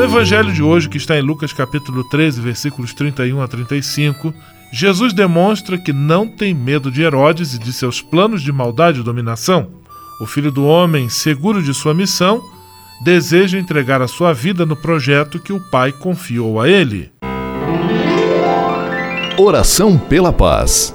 No Evangelho de hoje, que está em Lucas capítulo 13, versículos 31 a 35, Jesus demonstra que não tem medo de Herodes e de seus planos de maldade e dominação. O filho do homem, seguro de sua missão, deseja entregar a sua vida no projeto que o Pai confiou a ele. Oração pela paz.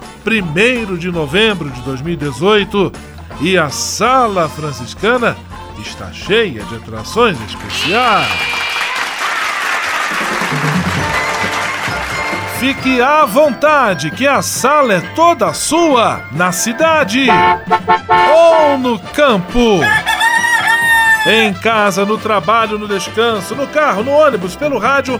1 de novembro de 2018 e a Sala Franciscana está cheia de atrações especiais. Fique à vontade, que a sala é toda sua, na cidade ou no campo. Em casa, no trabalho, no descanso, no carro, no ônibus, pelo rádio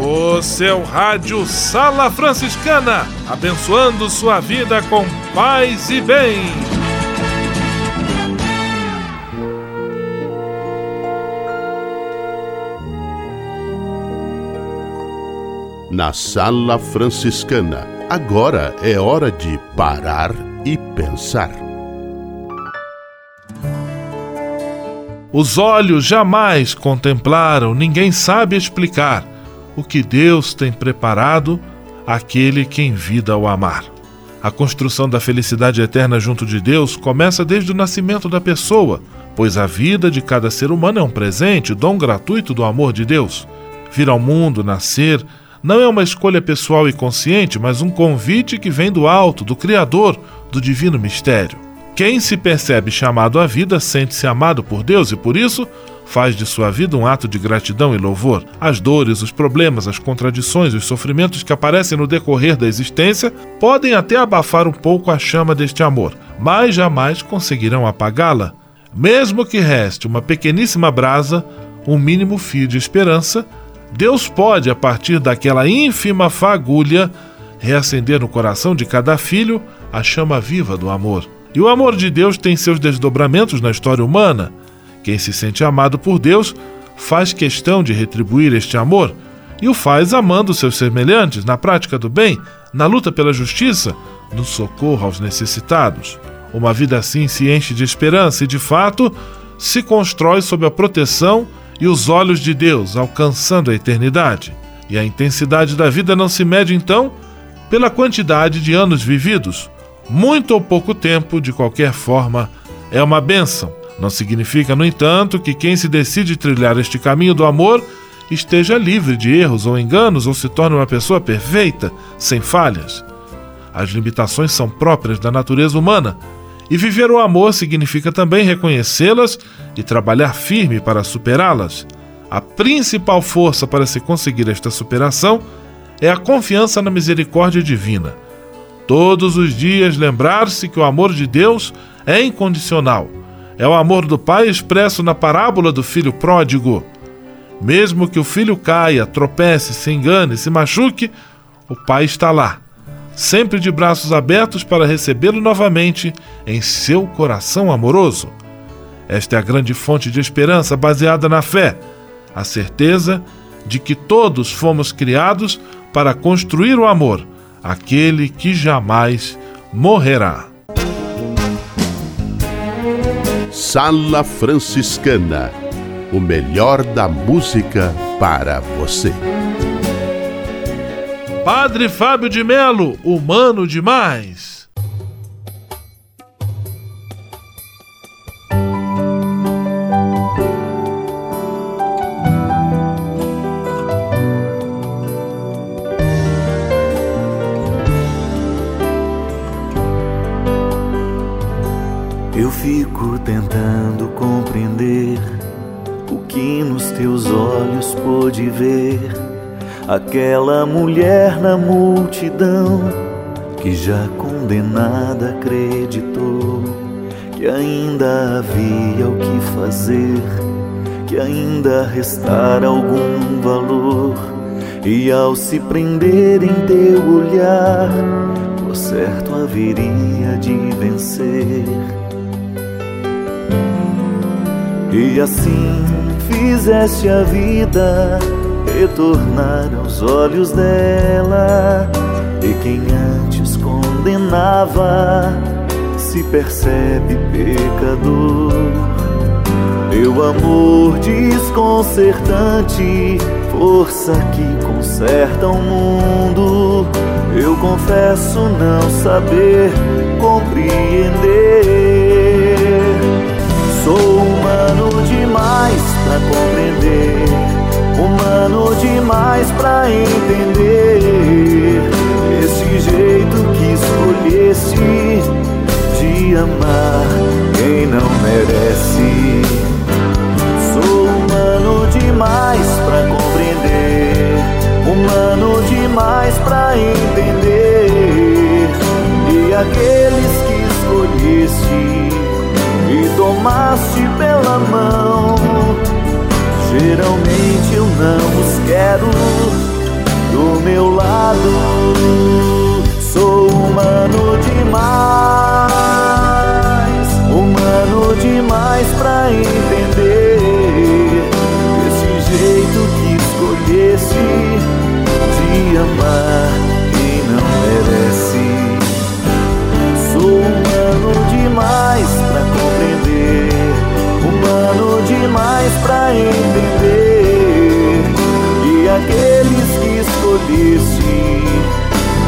O seu rádio Sala Franciscana, abençoando sua vida com paz e bem. Na Sala Franciscana, agora é hora de parar e pensar. Os olhos jamais contemplaram, ninguém sabe explicar o que Deus tem preparado àquele que em vida o amar. A construção da felicidade eterna junto de Deus começa desde o nascimento da pessoa, pois a vida de cada ser humano é um presente, dom gratuito do amor de Deus. Vir ao mundo, nascer, não é uma escolha pessoal e consciente, mas um convite que vem do alto, do Criador, do divino mistério. Quem se percebe chamado à vida sente-se amado por Deus e por isso faz de sua vida um ato de gratidão e louvor. As dores, os problemas, as contradições, os sofrimentos que aparecem no decorrer da existência podem até abafar um pouco a chama deste amor, mas jamais conseguirão apagá-la. Mesmo que reste uma pequeníssima brasa, um mínimo fio de esperança, Deus pode, a partir daquela ínfima fagulha, reacender no coração de cada filho a chama viva do amor. E o amor de Deus tem seus desdobramentos na história humana. Quem se sente amado por Deus faz questão de retribuir este amor e o faz amando seus semelhantes, na prática do bem, na luta pela justiça, no socorro aos necessitados. Uma vida assim se enche de esperança e, de fato, se constrói sob a proteção e os olhos de Deus, alcançando a eternidade. E a intensidade da vida não se mede, então, pela quantidade de anos vividos. Muito ou pouco tempo, de qualquer forma, é uma bênção. Não significa, no entanto, que quem se decide trilhar este caminho do amor esteja livre de erros ou enganos ou se torne uma pessoa perfeita, sem falhas. As limitações são próprias da natureza humana, e viver o amor significa também reconhecê-las e trabalhar firme para superá-las. A principal força para se conseguir esta superação é a confiança na misericórdia divina. Todos os dias lembrar-se que o amor de Deus é incondicional. É o amor do Pai expresso na parábola do filho pródigo. Mesmo que o filho caia, tropece, se engane, se machuque, o Pai está lá, sempre de braços abertos para recebê-lo novamente em seu coração amoroso. Esta é a grande fonte de esperança baseada na fé, a certeza de que todos fomos criados para construir o amor, aquele que jamais morrerá. Sala Franciscana o melhor da música para você. Padre Fábio de Melo, humano demais. Aquela mulher na multidão que já condenada acreditou que ainda havia o que fazer, que ainda restara algum valor. E ao se prender em teu olhar, por certo haveria de vencer. E assim fizeste a vida retornar aos olhos dela. E quem antes condenava se percebe pecador. Teu amor desconcertante, força que conserta o mundo. Eu confesso não saber compreender. Sou humano demais pra compreender. Humano demais pra entender esse jeito que escolhesse de amar quem não merece. Sou humano demais pra compreender, humano demais pra entender. E aqueles que escolhesse e tomaste pela mão Geralmente eu não os quero do meu lado. Sou humano demais, humano demais pra entender esse jeito que escolhesse de amar quem não merece. Pra entender E aqueles que escolhesse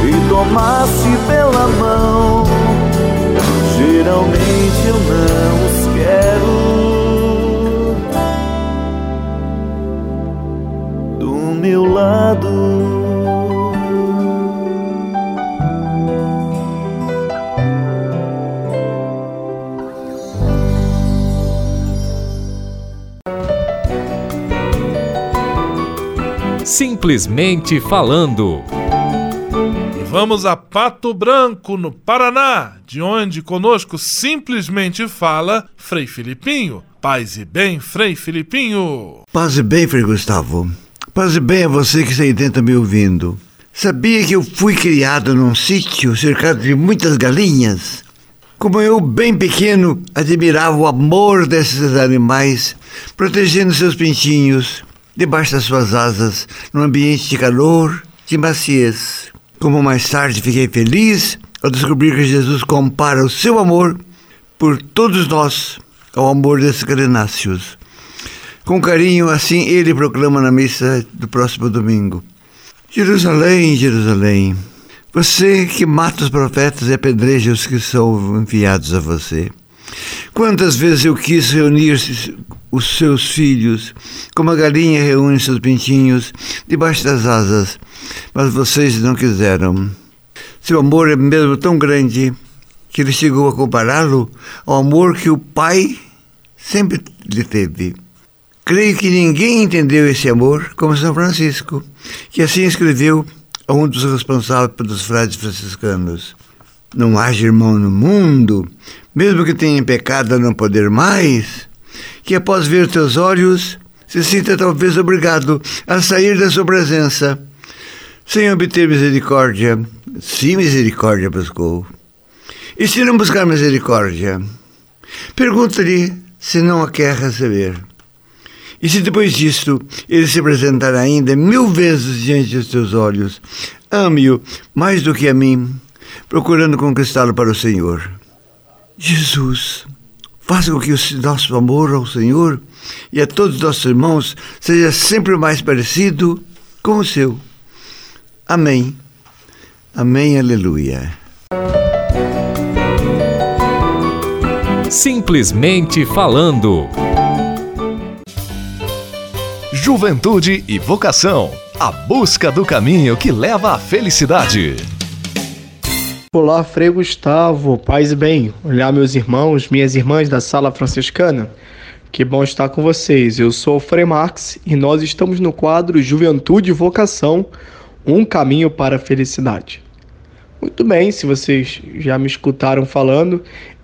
e tomasse pela mão Geralmente eu não os Simplesmente falando. E vamos a Pato Branco, no Paraná, de onde conosco simplesmente fala Frei Filipinho. Paz e bem, Frei Filipinho. Paz e bem, Frei Gustavo. Paz e bem a você que está aí dentro me ouvindo. Sabia que eu fui criado num sítio cercado de muitas galinhas? Como eu, bem pequeno, admirava o amor desses animais, protegendo seus pintinhos, debaixo das suas asas, num ambiente de calor, de maciez. Como mais tarde fiquei feliz ao descobrir que Jesus compara o seu amor por todos nós ao amor desses galenáceos. Com carinho, assim ele proclama na missa do próximo domingo. Jerusalém, Jerusalém, você que mata os profetas e apedreja os que são enviados a você. Quantas vezes eu quis reunir os seus filhos, como a galinha reúne seus pintinhos debaixo das asas, mas vocês não quiseram. Seu amor é mesmo tão grande que ele chegou a compará-lo ao amor que o pai sempre lhe teve. Creio que ninguém entendeu esse amor como São Francisco, que assim escreveu a um dos responsáveis pelos frades franciscanos. Não haja irmão no mundo, mesmo que tenha pecado a não poder mais, que após ver teus olhos se sinta talvez obrigado a sair da sua presença, sem obter misericórdia. Se misericórdia buscou. E se não buscar misericórdia, pergunta-lhe se não a quer receber. E se depois disto ele se apresentar ainda mil vezes diante dos teus olhos, ame-o mais do que a mim, procurando conquistá-lo para o Senhor. Jesus, faça com que o nosso amor ao Senhor e a todos os nossos irmãos seja sempre mais parecido com o seu. Amém. Amém, aleluia. Simplesmente falando. Juventude e vocação. A busca do caminho que leva à felicidade. Olá, Frei Gustavo, paz e bem. Olá, meus irmãos, minhas irmãs da Sala Franciscana. Que bom estar com vocês. Eu sou o Frei Marx e nós estamos no quadro Juventude e Vocação Um Caminho para a Felicidade. Muito bem, se vocês já me escutaram falando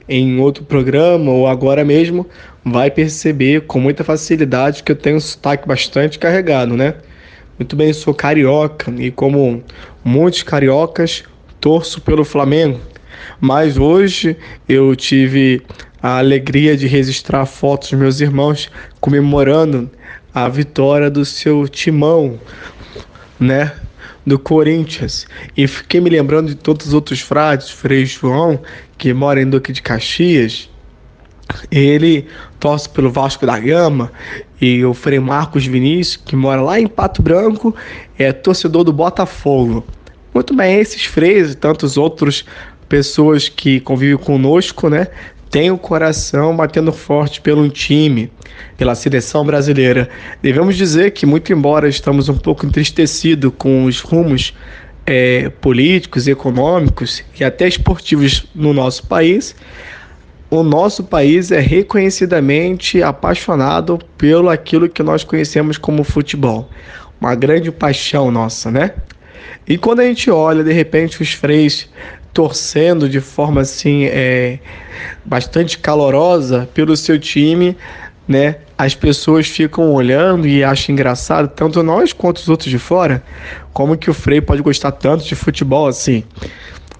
em outro programa ou agora mesmo, vai perceber com muita facilidade que eu tenho um sotaque bastante carregado, né? Muito bem, sou carioca e, como muitos cariocas, torço pelo Flamengo, mas hoje eu tive a alegria de registrar fotos dos meus irmãos comemorando a vitória do seu timão, né? Do Corinthians. E fiquei me lembrando de todos os outros frades, Frei João, que mora em Duque de Caxias. Ele torce pelo Vasco da Gama e o Frei Marcos Vinícius, que mora lá em Pato Branco, é torcedor do Botafogo. Muito bem, esses freios e tantos outros pessoas que convivem conosco, né, tem o coração batendo forte pelo time, pela seleção brasileira. Devemos dizer que, muito embora estamos um pouco entristecidos com os rumos é, políticos, econômicos e até esportivos no nosso país, o nosso país é reconhecidamente apaixonado pelo aquilo que nós conhecemos como futebol. Uma grande paixão nossa, né? E quando a gente olha, de repente, os freios torcendo de forma assim é, bastante calorosa pelo seu time, né? As pessoas ficam olhando e acham engraçado, tanto nós quanto os outros de fora, como que o Frei pode gostar tanto de futebol assim.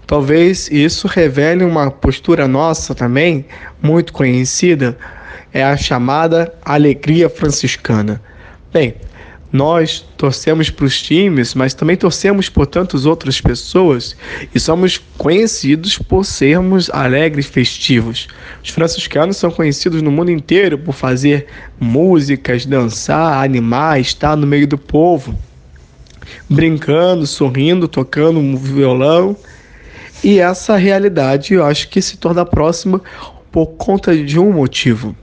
Talvez isso revele uma postura nossa também, muito conhecida, é a chamada alegria franciscana. Bem, nós torcemos para os times, mas também torcemos por tantas outras pessoas e somos conhecidos por sermos alegres e festivos. Os franciscanos são conhecidos no mundo inteiro por fazer músicas, dançar, animar, estar no meio do povo, brincando, sorrindo, tocando um violão. E essa realidade eu acho que se torna próxima por conta de um motivo: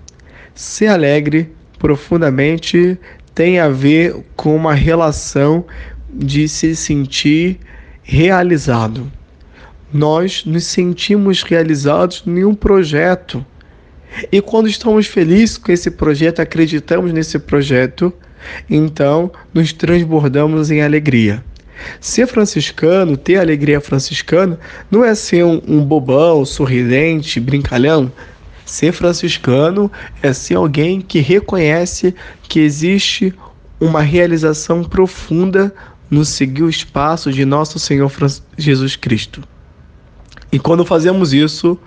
ser alegre profundamente tem a ver com uma relação de se sentir realizado. Nós nos sentimos realizados em um projeto. E quando estamos felizes com esse projeto, acreditamos nesse projeto, então nos transbordamos em alegria. Ser franciscano, ter alegria franciscana, não é ser um, um bobão, sorridente, brincalhão, Ser franciscano é ser alguém que reconhece que existe uma realização profunda no seguir os passos de nosso Senhor Jesus Cristo. E quando fazemos isso,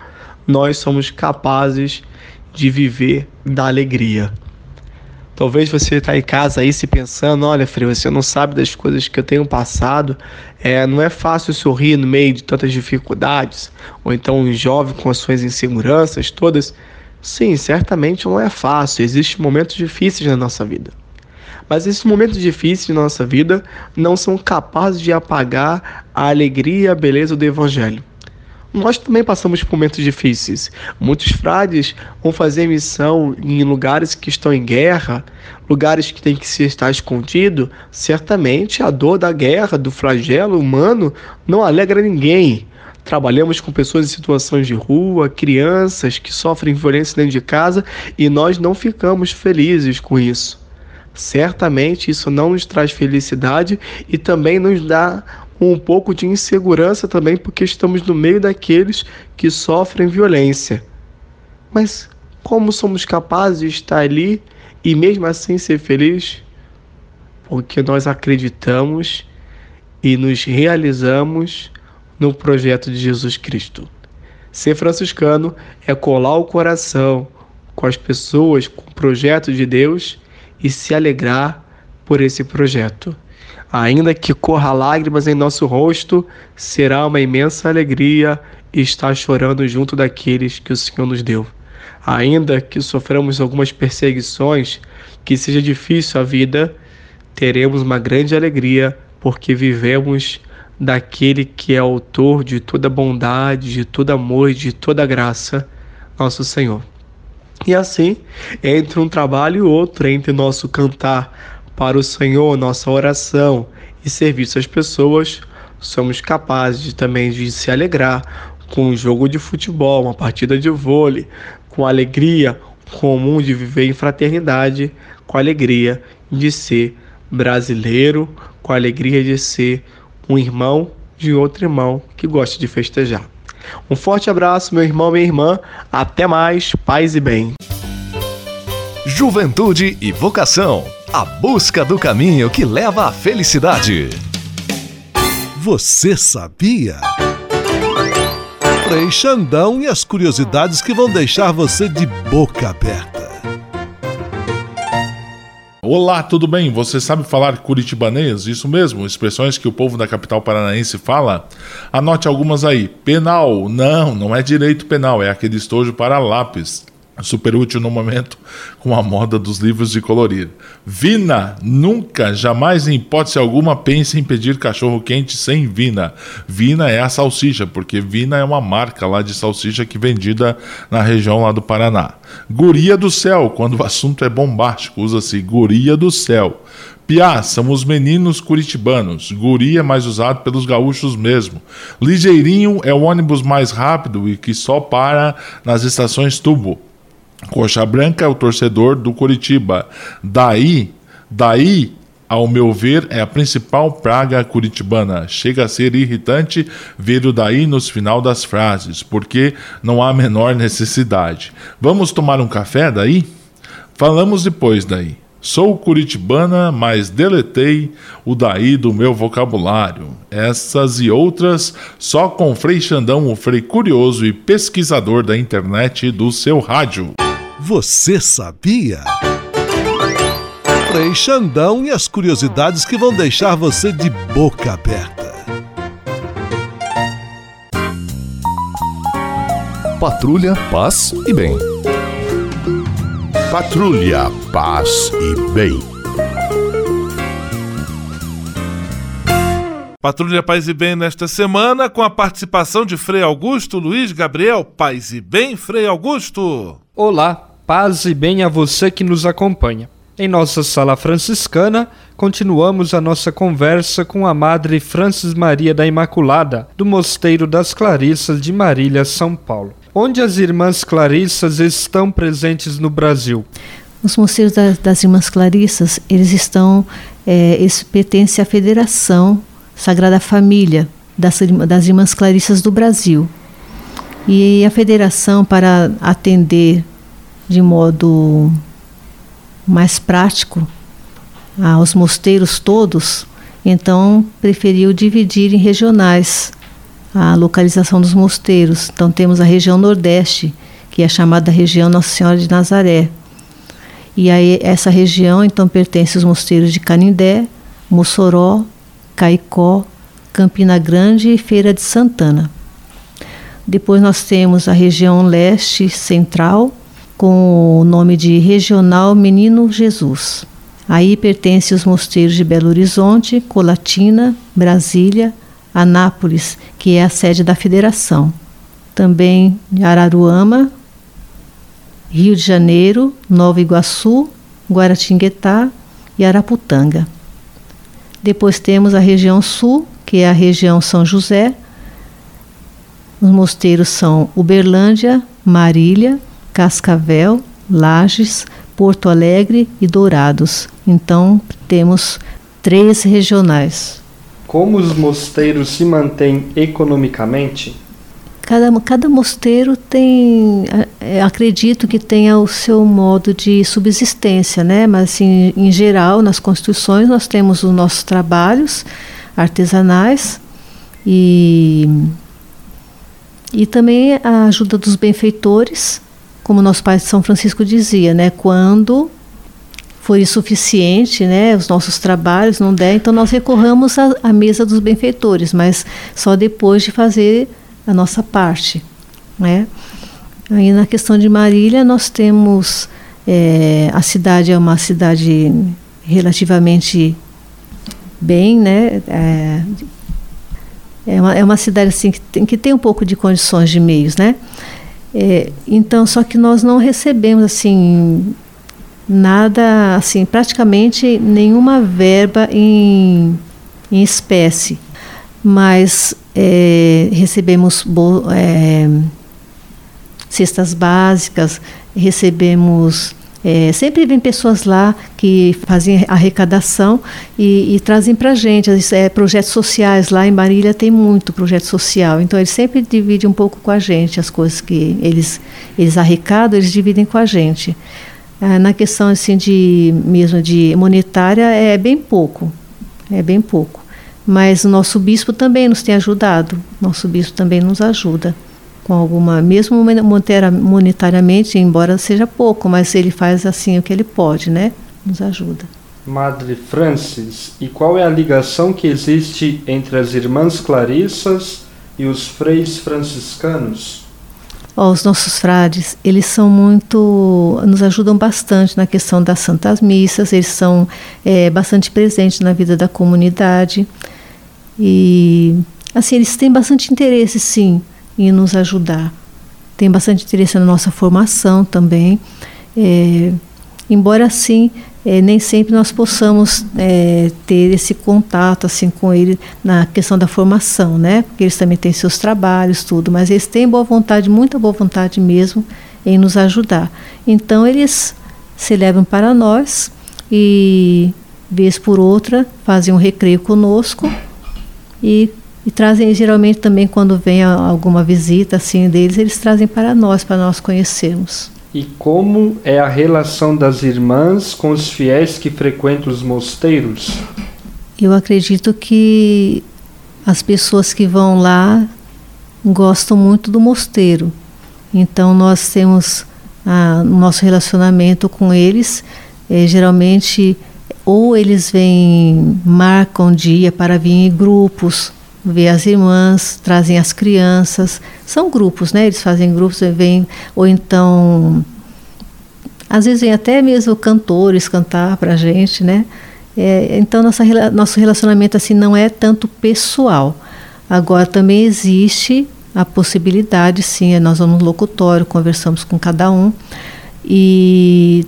nós somos capazes de viver da alegria. Talvez você está em casa aí se pensando, olha, Frei, você não sabe das coisas que eu tenho passado. É, não é fácil sorrir no meio de tantas dificuldades. Ou então um jovem com as suas inseguranças todas. Sim, certamente não é fácil. Existem momentos difíceis na nossa vida. Mas esses momentos difíceis na nossa vida não são capazes de apagar a alegria e a beleza do Evangelho nós também passamos por momentos difíceis. Muitos frades vão fazer missão em lugares que estão em guerra, lugares que tem que se estar escondido. Certamente a dor da guerra, do flagelo humano, não alegra ninguém. Trabalhamos com pessoas em situações de rua, crianças que sofrem violência dentro de casa e nós não ficamos felizes com isso. Certamente isso não nos traz felicidade e também nos dá um pouco de insegurança também, porque estamos no meio daqueles que sofrem violência. Mas como somos capazes de estar ali e mesmo assim ser felizes? Porque nós acreditamos e nos realizamos no projeto de Jesus Cristo. Ser franciscano é colar o coração com as pessoas, com o projeto de Deus e se alegrar por esse projeto. Ainda que corra lágrimas em nosso rosto, será uma imensa alegria estar chorando junto daqueles que o Senhor nos deu. Ainda que soframos algumas perseguições, que seja difícil a vida, teremos uma grande alegria porque vivemos daquele que é autor de toda bondade, de todo amor de toda graça, nosso Senhor. E assim, entre um trabalho e outro, entre nosso cantar para o Senhor, nossa oração e serviço às pessoas, somos capazes de, também de se alegrar com um jogo de futebol, uma partida de vôlei, com alegria comum de viver em fraternidade, com alegria de ser brasileiro, com alegria de ser um irmão de outro irmão que gosta de festejar. Um forte abraço, meu irmão, minha irmã. Até mais, paz e bem. Juventude e vocação. A busca do caminho que leva à felicidade. Você sabia? Frei Xandão e as curiosidades que vão deixar você de boca aberta. Olá, tudo bem? Você sabe falar curitibanês? Isso mesmo, expressões que o povo da capital paranaense fala? Anote algumas aí. Penal, não, não é direito penal, é aquele estojo para lápis. Super útil no momento com a moda dos livros de colorir. Vina, nunca, jamais, em hipótese alguma, pense em pedir cachorro quente sem Vina. Vina é a salsicha, porque Vina é uma marca lá de salsicha que é vendida na região lá do Paraná. Guria do céu, quando o assunto é bombástico, usa-se guria do céu. Piá, são os meninos curitibanos. Guri é mais usado pelos gaúchos mesmo. Ligeirinho é o ônibus mais rápido e que só para nas estações tubo. Coxa Branca é o torcedor do Curitiba. Daí, daí, ao meu ver, é a principal praga curitibana. Chega a ser irritante ver o daí nos final das frases, porque não há a menor necessidade. Vamos tomar um café daí? Falamos depois daí. Sou curitibana, mas deletei o daí do meu vocabulário. Essas e outras só com Frei Xandão, o Frei curioso e pesquisador da internet do seu rádio. Você sabia? Frei Xandão e as curiosidades que vão deixar você de boca aberta. Patrulha, paz e bem. Patrulha, paz e bem. Patrulha Paz e Bem nesta semana com a participação de Frei Augusto Luiz Gabriel. Paz e Bem, Frei Augusto. Olá, paz e bem a você que nos acompanha. Em nossa sala franciscana, continuamos a nossa conversa com a Madre Francis Maria da Imaculada, do Mosteiro das Clarissas de Marília, São Paulo. Onde as Irmãs Clarissas estão presentes no Brasil? Os mosteiros das, Irmãs Clarissas, eles estão, é, eles pertencem à Federação Sagrada Família das, das Irmãs Clarissas do Brasil. E a federação, para atender de modo mais prático aos mosteiros todos, então preferiu dividir em regionais a localização dos mosteiros. Então temos a região Nordeste, que é chamada região Nossa Senhora de Nazaré. E aí essa região então pertence aos mosteiros de Canindé, Mossoró, Caicó, Campina Grande e Feira de Santana. Depois nós temos a região Leste Central, com o nome de Regional Menino Jesus. Aí pertence os mosteiros de Belo Horizonte, Colatina, Brasília, Anápolis, que é a sede da federação. Também Araruama, Rio de Janeiro, Nova Iguaçu, Guaratinguetá e Araputanga. Depois temos a região sul, que é a região São José. Os mosteiros são Uberlândia, Marília, Cascavel, Lages, Porto Alegre e Dourados. Então temos três regionais. Como os mosteiros se mantêm economicamente? Cada, cada mosteiro tem, é, acredito que tenha o seu modo de subsistência, né? Mas assim, em geral, nas construções nós temos os nossos trabalhos artesanais e e também a ajuda dos benfeitores como nosso pai São Francisco dizia, né, quando for insuficiente, né, os nossos trabalhos não der, então nós recorramos à, à mesa dos benfeitores, mas só depois de fazer a nossa parte, né? Aí na questão de Marília nós temos é, a cidade é uma cidade relativamente bem, né? É, é uma, é uma cidade assim que tem, que tem um pouco de condições de meios, né? É, então, só que nós não recebemos assim nada, assim, praticamente nenhuma verba em, em espécie, mas é, recebemos é, cestas básicas, recebemos é, sempre vem pessoas lá que fazem arrecadação e, e trazem para a gente. É, projetos sociais, lá em Marília tem muito projeto social, então eles sempre dividem um pouco com a gente as coisas que eles, eles arrecadam, eles dividem com a gente. É, na questão assim de mesmo de monetária é bem pouco, é bem pouco. Mas o nosso bispo também nos tem ajudado, nosso bispo também nos ajuda com alguma, mesmo monetariamente, embora seja pouco, mas ele faz assim o que ele pode, né? Nos ajuda. Madre Francis, e qual é a ligação que existe entre as irmãs Clarissas e os freis franciscanos? Ó, os nossos frades, eles são muito, nos ajudam bastante na questão das santas missas, eles são é, bastante presentes na vida da comunidade e, assim, eles têm bastante interesse, sim, em nos ajudar. Tem bastante interesse na nossa formação também. É, embora assim é, nem sempre nós possamos é, ter esse contato assim com ele na questão da formação, né? Porque eles também têm seus trabalhos, tudo, mas eles têm boa vontade, muita boa vontade mesmo em nos ajudar. Então eles se levam para nós e vez por outra fazem um recreio conosco e, e trazem geralmente também quando vem alguma visita assim deles, eles trazem para nós para nós conhecermos. E como é a relação das irmãs com os fiéis que frequentam os mosteiros? Eu acredito que as pessoas que vão lá gostam muito do mosteiro. Então nós temos ah, nosso relacionamento com eles. É, geralmente ou eles vêm, marcam dia para vir em grupos, ver as irmãs, trazem as crianças. São grupos, né? Eles fazem grupos, vêm, ou então. Às vezes vem até mesmo cantores cantar para a gente, né? É, então nossa, nosso relacionamento assim não é tanto pessoal. Agora também existe a possibilidade, sim, nós vamos no locutório, conversamos com cada um e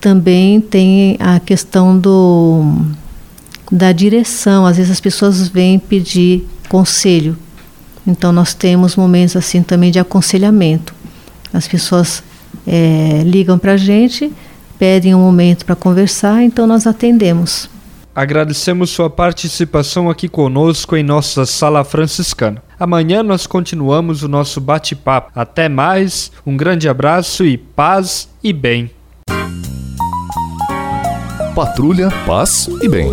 também tem a questão do da direção. Às vezes as pessoas vêm pedir conselho. Então nós temos momentos assim também de aconselhamento. As pessoas é, ligam para a gente, pedem um momento para conversar, então nós atendemos. Agradecemos sua participação aqui conosco em nossa sala franciscana. Amanhã nós continuamos o nosso bate-papo. Até mais, um grande abraço e paz e bem. Patrulha, paz e bem.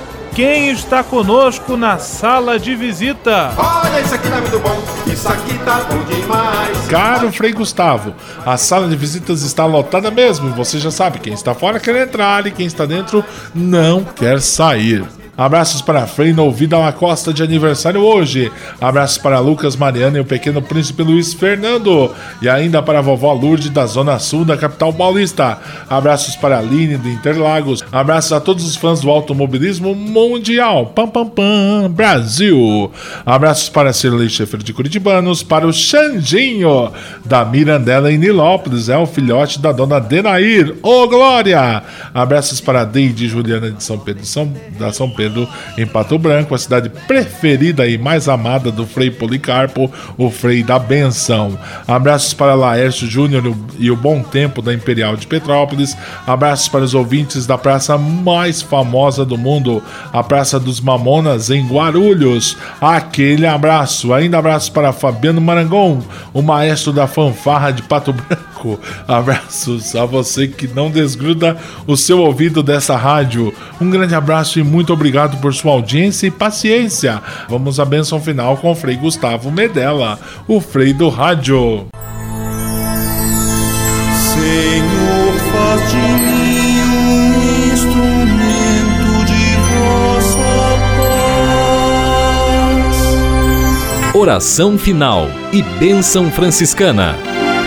quem está conosco na sala de visita? Olha, isso aqui tá muito bom, isso aqui tá bom demais. Caro Frei Gustavo, a sala de visitas está lotada mesmo e você já sabe, quem está fora quer entrar e quem está dentro não quer sair. Abraços para Frei Nouvida Costa de aniversário hoje. Abraços para Lucas Mariana e o pequeno príncipe Luiz Fernando. E ainda para a vovó Lourdes da Zona Sul da capital paulista. Abraços para a Aline do Interlagos. Abraços a todos os fãs do automobilismo mundial. Pam pam pam, Brasil. Abraços para Cirlei Schaefer de Curitibanos. Para o Xandinho da Mirandela em Nilópolis. É o filhote da dona Denair. Ô, oh, Glória! Abraços para a Deide Juliana de São Pedro, São, da São Pedro Em Pato Branco, a cidade preferida e mais amada do Frei Policarpo, o Frei da Benção. Abraços para Laércio Júnior e o Bom Tempo da Imperial de Petrópolis. Abraços para os ouvintes da praça mais famosa do mundo, a Praça dos Mamonas, em Guarulhos. Aquele abraço. Ainda abraços para Fabiano Marangon, o maestro da fanfarra de Pato Branco. Abraços a você que não desgruda o seu ouvido dessa rádio. Um grande abraço e muito obrigado obrigado por sua audiência e paciência. Vamos à benção final com o Frei Gustavo Medella, o Frei do Rádio. Senhor, faz de mim um instrumento de vossa paz. Oração final e bênção franciscana.